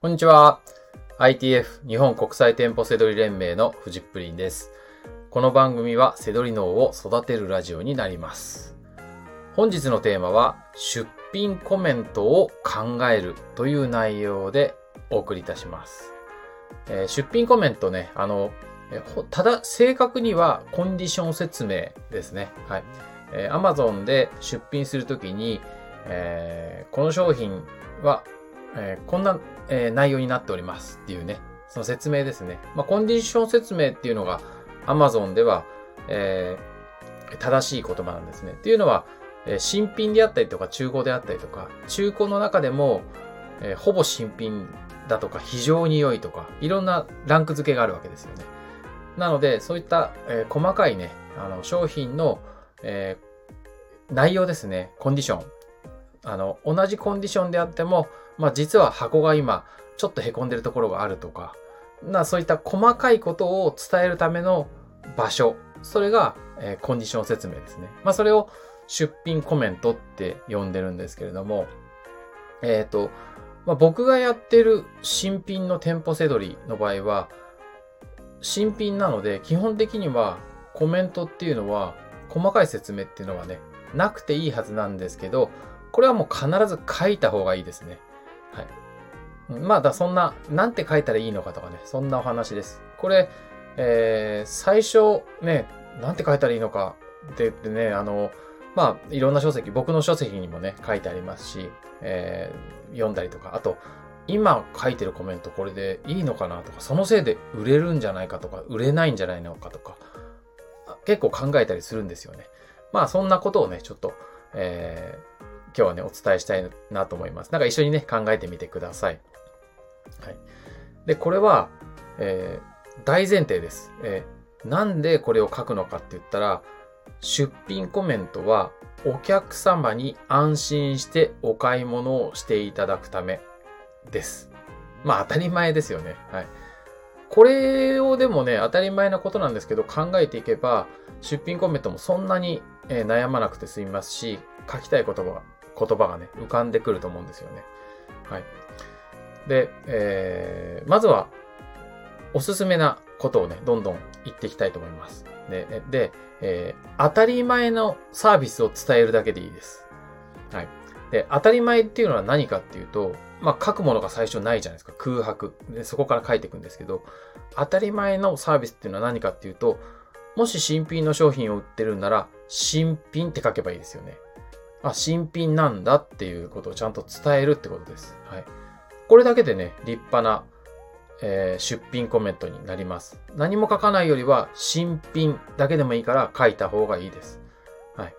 こんにちは。ITF 日本国際店舗セドリ連盟のフジップリンです。この番組はセドリ脳を育てるラジオになります。本日のテーマは出品コメントを考えるという内容でお送りいたします。えー、出品コメントね、あの、ただ正確にはコンディション説明ですね。はい。えー、Amazon で出品するときに、えー、この商品は、えー、こんな、えー、内容になっておりますっていうね、その説明ですね。まあ、コンディション説明っていうのが Amazon では、えー、正しい言葉なんですね。っていうのは、えー、新品であったりとか中古であったりとか、中古の中でも、えー、ほぼ新品だとか非常に良いとか、いろんなランク付けがあるわけですよね。なので、そういった、えー、細かいね、あの、商品の、えー、内容ですね、コンディション。あの、同じコンディションであっても、まあ実は箱が今、ちょっと凹んでるところがあるとか、なそういった細かいことを伝えるための場所、それが、えー、コンディション説明ですね。まあそれを出品コメントって呼んでるんですけれども、えっ、ー、と、まあ、僕がやってる新品の店舗せどりの場合は、新品なので基本的にはコメントっていうのは細かい説明っていうのはね、なくていいはずなんですけど、これはもう必ず書いた方がいいですね。はい。まあ、だ、そんな、なんて書いたらいいのかとかね、そんなお話です。これ、えー、最初、ね、なんて書いたらいいのかって言ってね、あの、まあ、いろんな書籍、僕の書籍にもね、書いてありますし、えー、読んだりとか、あと、今書いてるコメントこれでいいのかなとか、そのせいで売れるんじゃないかとか、売れないんじゃないのかとか、結構考えたりするんですよね。まあ、そんなことをね、ちょっと、えー、今日はね、お伝えしたいなと思います。なんか一緒にね、考えてみてください。はい。で、これは、えー、大前提です。えー、なんでこれを書くのかって言ったら、出品コメントはお客様に安心してお買い物をしていただくためです。まあ当たり前ですよね。はい。これをでもね、当たり前なことなんですけど、考えていけば、出品コメントもそんなに、え悩まなくて済みますし、書きたい言葉言葉がね、浮かんでくると思うんですよね。はい。で、えー、まずは、おすすめなことをね、どんどん言っていきたいと思います。で、で、えー、当たり前のサービスを伝えるだけでいいです。はい。で、当たり前っていうのは何かっていうと、まあ、書くものが最初ないじゃないですか。空白。で、そこから書いていくんですけど、当たり前のサービスっていうのは何かっていうと、もし新品の商品を売ってるんなら、新品って書けばいいですよね。あ、新品なんだっていうことをちゃんと伝えるってことです。はい。これだけでね、立派な、えー、出品コメントになります。何も書かないよりは、新品だけでもいいから書いた方がいいです。はい。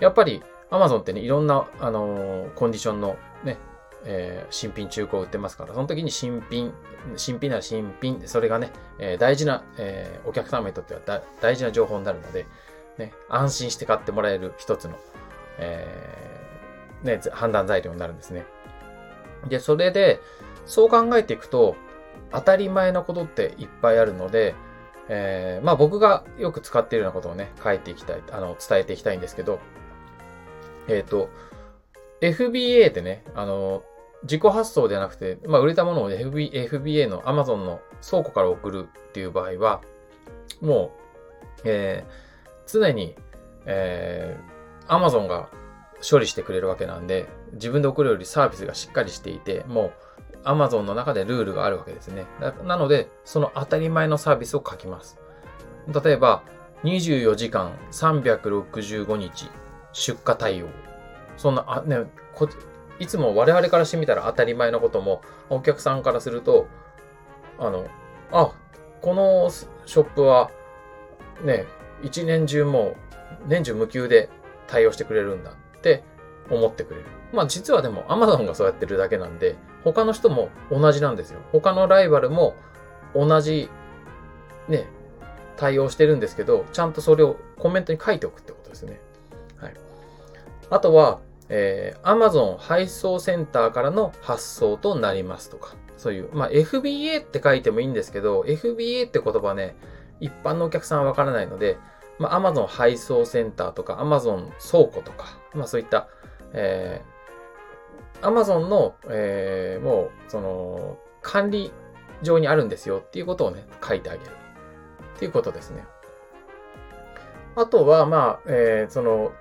やっぱり、Amazon ってね、いろんな、あのー、コンディションのね、えー、新品中古を売ってますから、その時に新品、新品なら新品、それがね、えー、大事な、えー、お客様にとっては大事な情報になるので、ね、安心して買ってもらえる一つの、えー、ね、判断材料になるんですね。で、それで、そう考えていくと、当たり前のことっていっぱいあるので、えー、まあ僕がよく使っているようなことをね、書いていきたい、あの、伝えていきたいんですけど、えっ、ー、と、FBA ってね、あの、自己発送ではなくて、まあ売れたものを FB FBA の Amazon の倉庫から送るっていう場合は、もう、えー、常に、えー、アマゾンが処理してくれるわけなんで、自分で送るよりサービスがしっかりしていて、もうアマゾンの中でルールがあるわけですね。なので、その当たり前のサービスを書きます。例えば、24時間365日出荷対応。そんな、あ、ね、こいつも我々からしてみたら当たり前のことも、お客さんからすると、あの、あ、このショップは、ね、一年中もう、年中無休で対応してくれるんだって思ってくれる。まあ実はでも Amazon がそうやってるだけなんで、他の人も同じなんですよ。他のライバルも同じ、ね、対応してるんですけど、ちゃんとそれをコメントに書いておくってことですね。はい。あとは、えー、Amazon 配送センターからの発送となりますとか、そういう、まあ FBA って書いてもいいんですけど、FBA って言葉ね、一般のお客さんはわからないので、まあ、Amazon 配送センターとか、Amazon 倉庫とか、まあそういった、え Amazon の、えー、もう、その、管理上にあるんですよっていうことをね、書いてあげる。っていうことですね。あとは、まあ、えー、その、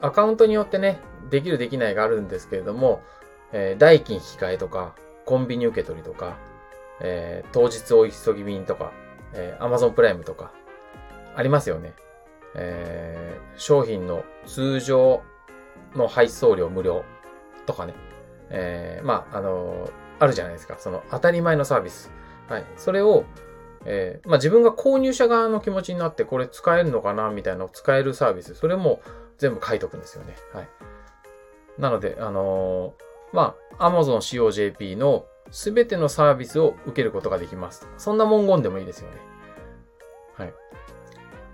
アカウントによってね、できるできないがあるんですけれども、えー、代金引き換えとか、コンビニ受け取りとか、えー、当日お急ぎ便とか、えー、Amazon プライムとか、ありますよね。えー、商品の通常の配送料無料とかね。えー、まあ、あのー、あるじゃないですか。その当たり前のサービス。はい。それを、えー、まあ、自分が購入者側の気持ちになってこれ使えるのかなみたいなのを使えるサービス。それも全部書いとくんですよね。はい。なので、あのー、まあ、Amazon COJP のすべてのサービスを受けることができます。そんな文言でもいいですよね。はい。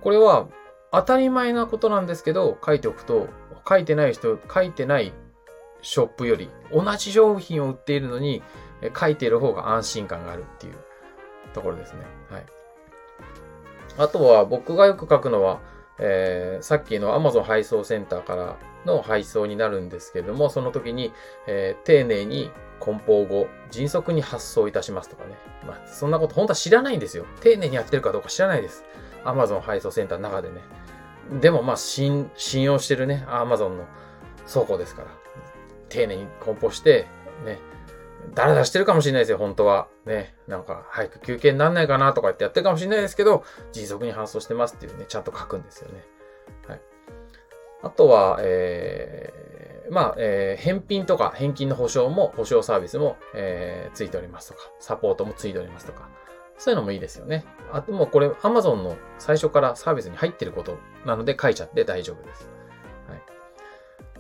これは当たり前なことなんですけど、書いておくと、書いてない人、書いてないショップより同じ商品を売っているのに、書いている方が安心感があるっていうところですね。はい。あとは僕がよく書くのは、えー、さっきの Amazon 配送センターからの配送になるんですけれども、その時に、えー、丁寧に梱包後、迅速に発送いたしますとかね。まあ、そんなこと本当は知らないんですよ。丁寧にやってるかどうか知らないです。Amazon 配送センターの中でね。でもまあ、信用してるね、Amazon の倉庫ですから。丁寧に梱包して、ね、だらだらしてるかもしれないですよ、本当は。ね、なんか、早く休憩になんないかなとか言ってやってるかもしれないですけど、迅速に搬送してますっていうね、ちゃんと書くんですよね。はい。あとは、えー、まあ、えー、返品とか返金の保証も、保証サービスも、えー、ついておりますとか、サポートもついておりますとか、そういうのもいいですよね。あともうこれ Amazon の最初からサービスに入ってることなので書いちゃって大丈夫です。はい。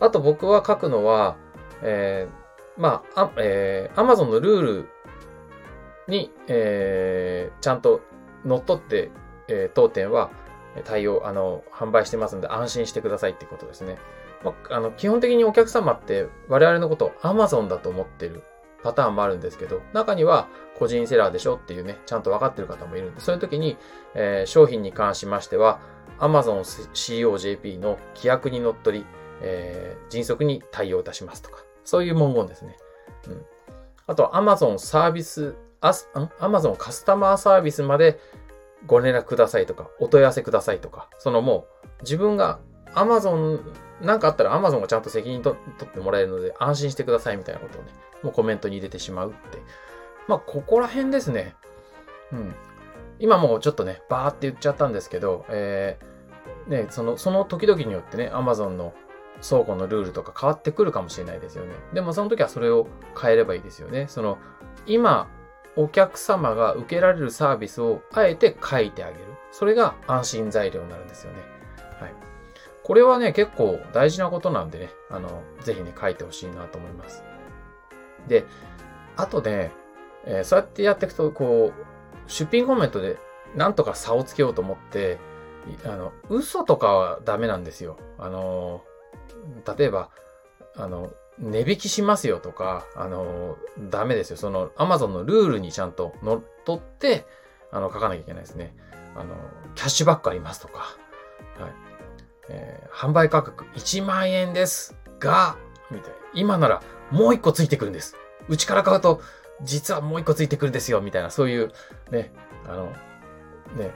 あと僕は書くのは、えー、まあ、あえー、Amazon のルールに、えー、ちゃんと乗っ取って、えー、当店は対応、あの、販売してますので安心してくださいってことですね。まあ、あの、基本的にお客様って我々のことを Amazon だと思ってるパターンもあるんですけど、中には個人セラーでしょっていうね、ちゃんと分かってる方もいるんで、そういう時に、えー、商品に関しましては、Amazon COJP の規約にのっとり、えー、迅速に対応いたしますとか、そういう文言ですね。うん。あと、Amazon サービス、あ、ん ?Amazon カスタマーサービスまでご連絡くださいとか、お問い合わせくださいとか、そのもう、自分が Amazon、なんかあったら Amazon がちゃんと責任取ってもらえるので安心してくださいみたいなことをね、もうコメントに入れてしまうって。まあ、ここら辺ですね。うん。今もうちょっとね、バーって言っちゃったんですけど、えー、ね、その、その時々によってね、Amazon の倉庫のルールとか変わってくるかもしれないですよね。でもその時はそれを変えればいいですよね。その、今、お客様が受けられるサービスをあえて書いてあげる。それが安心材料になるんですよね。はい。これはね、結構大事なことなんでね、あの、ぜひね、書いてほしいなと思います。で、あとね、えー、そうやってやっていくと、こう、出品コメントでなんとか差をつけようと思って、あの、嘘とかはダメなんですよ。あの、例えば、あの、値引きしますよとか、あの、ダメですよ。その、アマゾンのルールにちゃんと乗っ取って、あの、書かなきゃいけないですね。あの、キャッシュバックありますとか、はい。えー、販売価格1万円ですが、みたいな。今ならもう一個ついてくるんです。うちから買うと、実はもう一個ついてくるんですよ、みたいな、そういう、ね、あの、ね、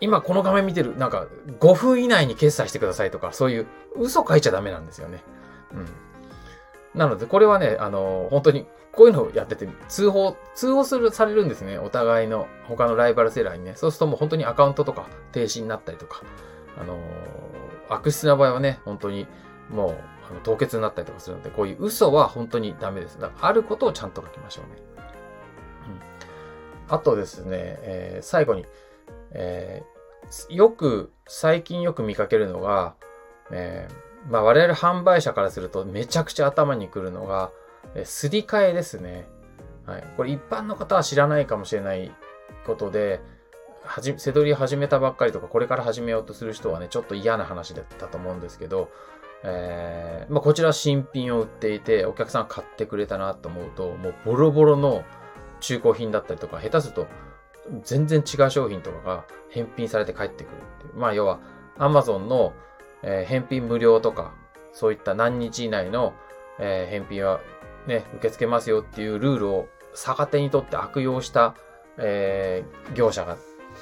今この画面見てる、なんか5分以内に決済してくださいとか、そういう嘘書いちゃダメなんですよね。うん。なので、これはね、あの、本当に、こういうのをやってて、通報、通報する、されるんですね。お互いの、他のライバルセラーにね。そうするともう本当にアカウントとか停止になったりとか、あの悪質な場合はね、本当にもう、あの凍結になったりとかするので、こういう嘘は本当にダメです。あることをちゃんと書きましょうね。うん。あとですね、えー、最後に、えー、よく、最近よく見かけるのが、えーまあ我々販売者からするとめちゃくちゃ頭にくるのが、えすり替えですね。はい。これ一般の方は知らないかもしれないことで、はじ、せどり始めたばっかりとか、これから始めようとする人はね、ちょっと嫌な話だったと思うんですけど、えー、まあこちら新品を売っていて、お客さん買ってくれたなと思うと、もうボロボロの中古品だったりとか、下手すると全然違う商品とかが返品されて帰ってくるっていう。まあ要は、Amazon のえー、返品無料とか、そういった何日以内の、えー、返品はね、受け付けますよっていうルールを逆手にとって悪用した、えー、業者が、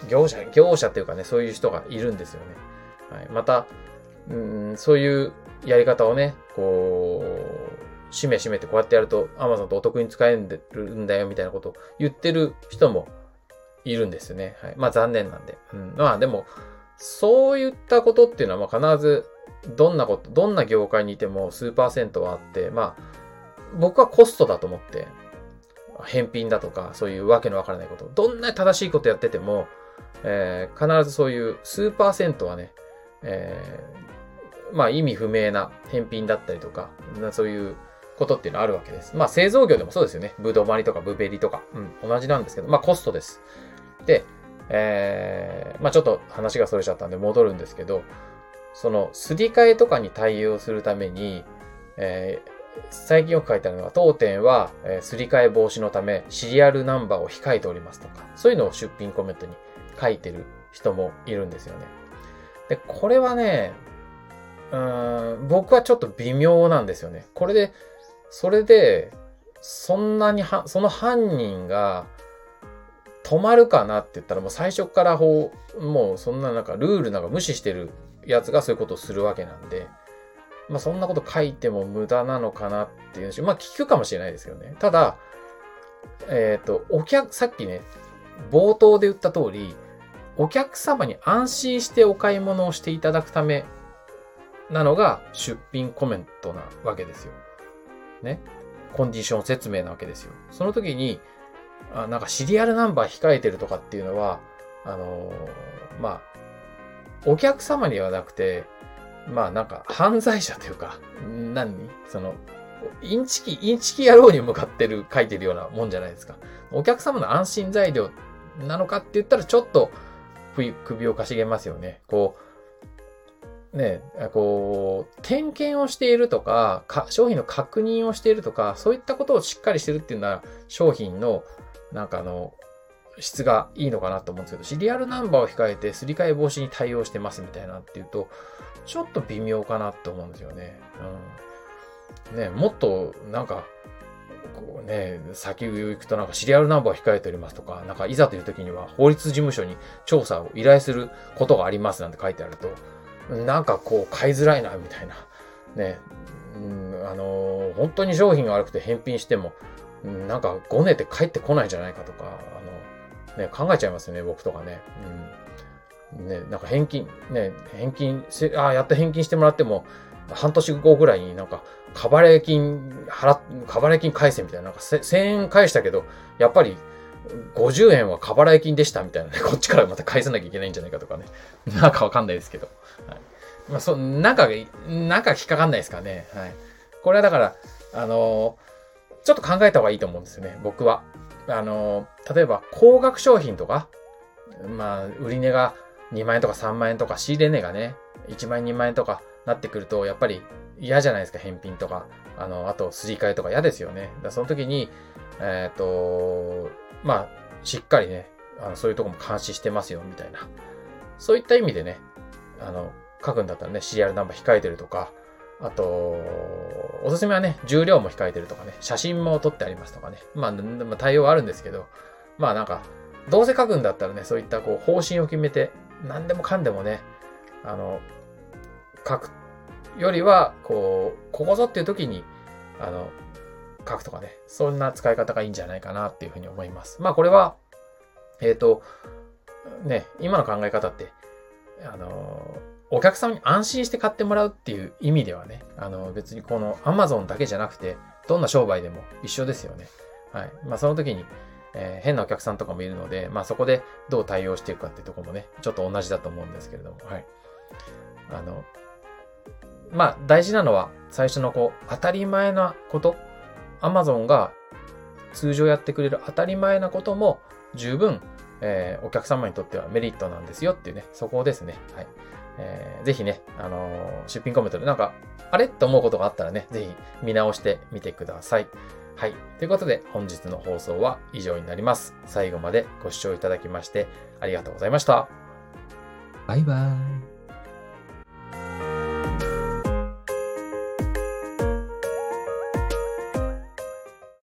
業者、業者っていうかね、そういう人がいるんですよね。はい、また、うん、そういうやり方をね、こう、しめしめってこうやってやると Amazon とお得に使えるんだよみたいなことを言ってる人もいるんですよね。はい。まあ残念なんで。うん。まあでも、そういったことっていうのはまあ必ずどんなこと、どんな業界にいても数パーセントはあって、まあ僕はコストだと思って、返品だとか、そういうわけのわからないこと、どんな正しいことやってても、えー、必ずそういう数パーセントはね、えー、まあ意味不明な返品だったりとか、そういうことっていうのはあるわけです。まあ製造業でもそうですよね。ブドウマリとかブベリとか、うん、同じなんですけど、まあコストです。で、えー、まあちょっと話がそれちゃったんで戻るんですけど、そのすり替えとかに対応するために、えー、最近よく書いてあるのは、当店は、えー、すり替え防止のためシリアルナンバーを控えておりますとか、そういうのを出品コメントに書いてる人もいるんですよね。で、これはね、うーん、僕はちょっと微妙なんですよね。これで、それで、そんなには、その犯人が止まるかなって言ったらもう最初からほう、もうそんななんかルールなんか無視してるやつがそういうことをするわけなんで、まあそんなこと書いても無駄なのかなっていうし、まあ聞くかもしれないですよね。ただ、えっ、ー、と、お客、さっきね、冒頭で言った通り、お客様に安心してお買い物をしていただくためなのが出品コメントなわけですよ。ね。コンディション説明なわけですよ。その時に、あなんかシリアルナンバー控えてるとかっていうのは、あのー、まあ、お客様にはなくて、まあなんか犯罪者というか、何？その、インチキ、インチキ野郎に向かってる、書いてるようなもんじゃないですか。お客様の安心材料なのかって言ったらちょっと首をかしげますよね。こう、ね、こう、点検をしているとか、商品の確認をしているとか、そういったことをしっかりしてるっていうのは、商品の、なんかあの、質がいいのかなと思うんですけど、シリアルナンバーを控えてすり替え防止に対応してますみたいなっていうと、ちょっと微妙かなって思うんですよね。うん。ね、もっと、なんか、こうね、先を行くとなんかシリアルナンバー控えておりますとか、なんかいざという時には法律事務所に調査を依頼することがありますなんて書いてあると、なんかこう買いづらいな、みたいな。ね、うん、あのー、本当に商品が悪くて返品しても、なんかごねて帰ってこないんじゃないかとか、あの、ね、考えちゃいますよね、僕とかね。うんね、なんか返金、ね、返金ああ、やっと返金してもらっても、半年後ぐらいになんか、カバレ金、払カバレ金返せみたいな、なんか1000円返したけど、やっぱり50円はカバレ金でしたみたいなね、こっちからまた返さなきゃいけないんじゃないかとかね。なんかわかんないですけど。はい。まあ、そ、なんか、なんか引っかかんないですかね。はい。これはだから、あのー、ちょっと考えた方がいいと思うんですよね、僕は。あのー、例えば、高額商品とか、まあ、売値が2万円とか3万円とか仕入れ値がね、1万円2万円とかなってくると、やっぱり嫌じゃないですか、返品とか。あの、あと、すり替えとか嫌ですよね。だその時に、えっ、ー、と、まあ、しっかりね、あのそういうとこも監視してますよ、みたいな。そういった意味でね、あの、書くんだったらね、シリアルナンバー控えてるとか、あと、おすすめはね、重量も控えてるとかね、写真も撮ってありますとかね。まあ、対応はあるんですけど、まあなんか、どうせ書くんだったらね、そういったこう方針を決めて、何でもかんでもね、あの、書くよりは、こう、ここぞっていう時に、あの、書くとかね、そんな使い方がいいんじゃないかなっていうふうに思います。まあこれは、えっ、ー、と、ね、今の考え方って、あの、お客様に安心して買ってもらうっていう意味ではね、あの、別にこの Amazon だけじゃなくて、どんな商売でも一緒ですよね。はい。まあその時に、えー、変なお客さんとかもいるので、まあそこでどう対応していくかっていうとこもね、ちょっと同じだと思うんですけれども、はい。あの、まあ大事なのは最初のこう、当たり前なこと、Amazon が通常やってくれる当たり前なことも十分、えー、お客様にとってはメリットなんですよっていうね、そこですね。はい。えー、ぜひね、あのー、出品コメントでなんか、あれ？って思うことがあったらね、ぜひ見直してみてください。はい。ということで、本日の放送は以上になります。最後までご視聴いただきましてありがとうございました。バイバーイ。